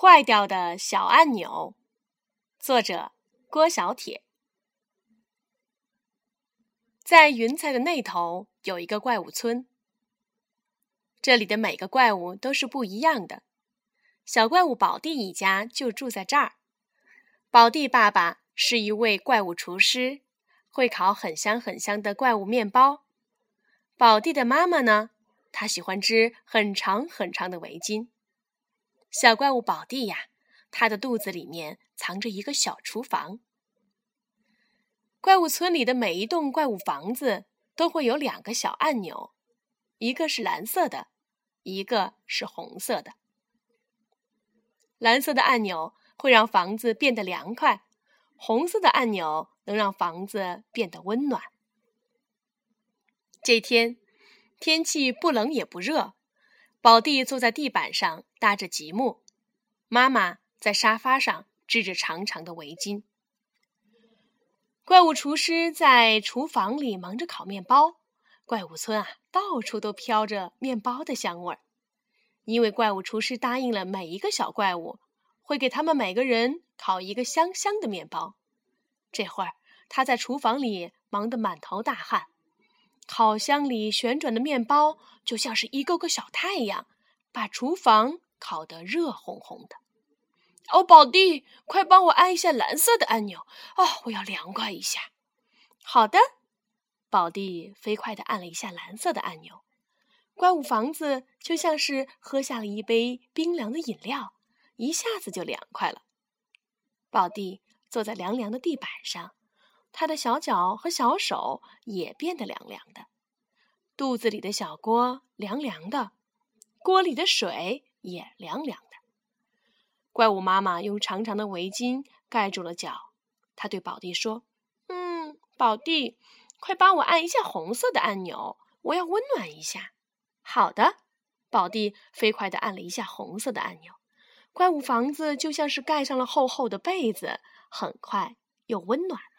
坏掉的小按钮，作者郭小铁。在云彩的那头有一个怪物村，这里的每个怪物都是不一样的。小怪物宝弟一家就住在这儿。宝弟爸爸是一位怪物厨师，会烤很香很香的怪物面包。宝弟的妈妈呢，她喜欢织很长很长的围巾。小怪物宝弟呀，他的肚子里面藏着一个小厨房。怪物村里的每一栋怪物房子都会有两个小按钮，一个是蓝色的，一个是红色的。蓝色的按钮会让房子变得凉快，红色的按钮能让房子变得温暖。这天天气不冷也不热。宝弟坐在地板上搭着积木，妈妈在沙发上织着长长的围巾。怪物厨师在厨房里忙着烤面包，怪物村啊，到处都飘着面包的香味儿。因为怪物厨师答应了每一个小怪物，会给他们每个人烤一个香香的面包。这会儿他在厨房里忙得满头大汗。烤箱里旋转的面包就像是一个个小太阳，把厨房烤得热烘烘的。哦，宝弟，快帮我按一下蓝色的按钮哦，我要凉快一下。好的，宝弟飞快地按了一下蓝色的按钮，怪物房子就像是喝下了一杯冰凉的饮料，一下子就凉快了。宝弟坐在凉凉的地板上。他的小脚和小手也变得凉凉的，肚子里的小锅凉凉的，锅里的水也凉凉的。怪物妈妈用长长的围巾盖住了脚，她对宝弟说：“嗯，宝弟，快帮我按一下红色的按钮，我要温暖一下。”好的，宝弟飞快地按了一下红色的按钮，怪物房子就像是盖上了厚厚的被子，很快又温暖了。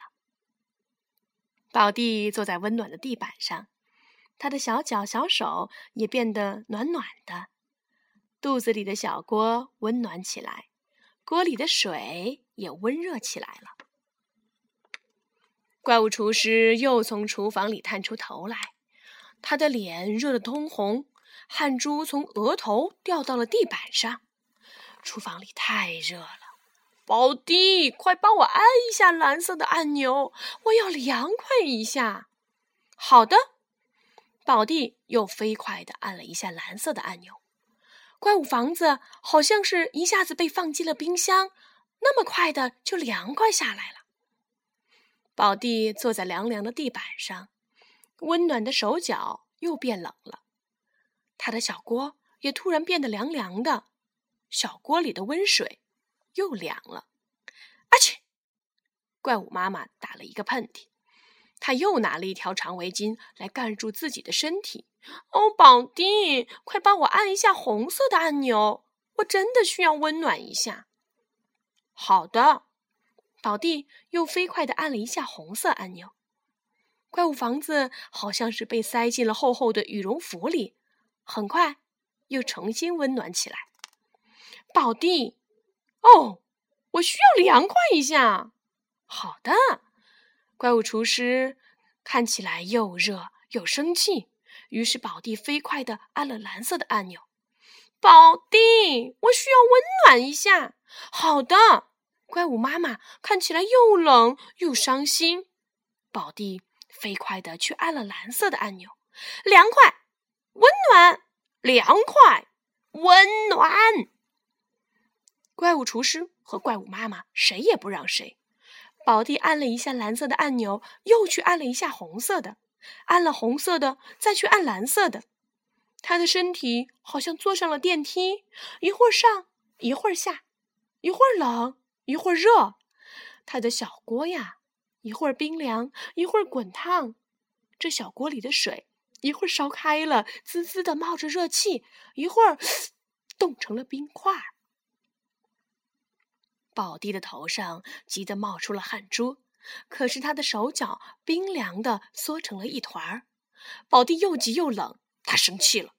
宝弟坐在温暖的地板上，他的小脚、小手也变得暖暖的。肚子里的小锅温暖起来，锅里的水也温热起来了。怪物厨师又从厨房里探出头来，他的脸热得通红，汗珠从额头掉到了地板上。厨房里太热了。宝弟，快帮我按一下蓝色的按钮，我要凉快一下。好的，宝弟又飞快地按了一下蓝色的按钮。怪物房子好像是一下子被放进了冰箱，那么快的就凉快下来了。宝弟坐在凉凉的地板上，温暖的手脚又变冷了。他的小锅也突然变得凉凉的，小锅里的温水。又凉了，阿切！怪物妈妈打了一个喷嚏，她又拿了一条长围巾来盖住自己的身体。哦，宝弟，快帮我按一下红色的按钮，我真的需要温暖一下。好的，宝弟又飞快地按了一下红色按钮。怪物房子好像是被塞进了厚厚的羽绒服里，很快又重新温暖起来。宝弟。哦，我需要凉快一下。好的，怪物厨师看起来又热又生气，于是宝弟飞快地按了蓝色的按钮。宝弟，我需要温暖一下。好的，怪物妈妈看起来又冷又伤心。宝弟飞快地去按了蓝色的按钮。凉快，温暖，凉快，温暖。怪物厨师和怪物妈妈谁也不让谁。宝弟按了一下蓝色的按钮，又去按了一下红色的，按了红色的，再去按蓝色的。他的身体好像坐上了电梯，一会儿上，一会儿下，一会儿冷，一会儿热。他的小锅呀，一会儿冰凉，一会儿滚烫。这小锅里的水，一会儿烧开了，滋滋的冒着热气，一会儿 冻成了冰块儿。宝弟的头上急得冒出了汗珠，可是他的手脚冰凉的缩成了一团儿。宝弟又急又冷，他生气了，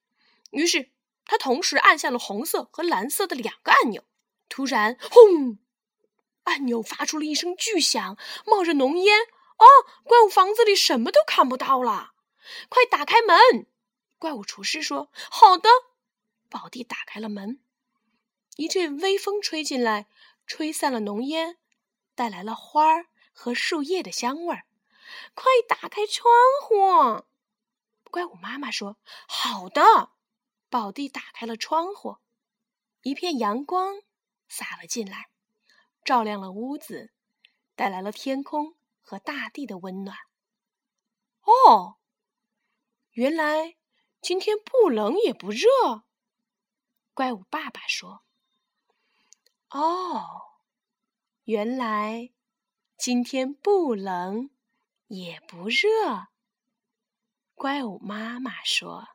于是他同时按下了红色和蓝色的两个按钮。突然，轰！按钮发出了一声巨响，冒着浓烟。哦，怪物房子里什么都看不到了。快打开门！怪物厨师说：“好的。”宝弟打开了门，一阵微风吹进来，吹散了浓烟，带来了花儿和树叶的香味儿。快打开窗户！怪物妈妈说：“好的。”宝弟打开了窗户，一片阳光洒了进来，照亮了屋子，带来了天空和大地的温暖。哦，原来今天不冷也不热。怪物爸爸说：“哦，原来今天不冷。”也不热，怪物妈妈说。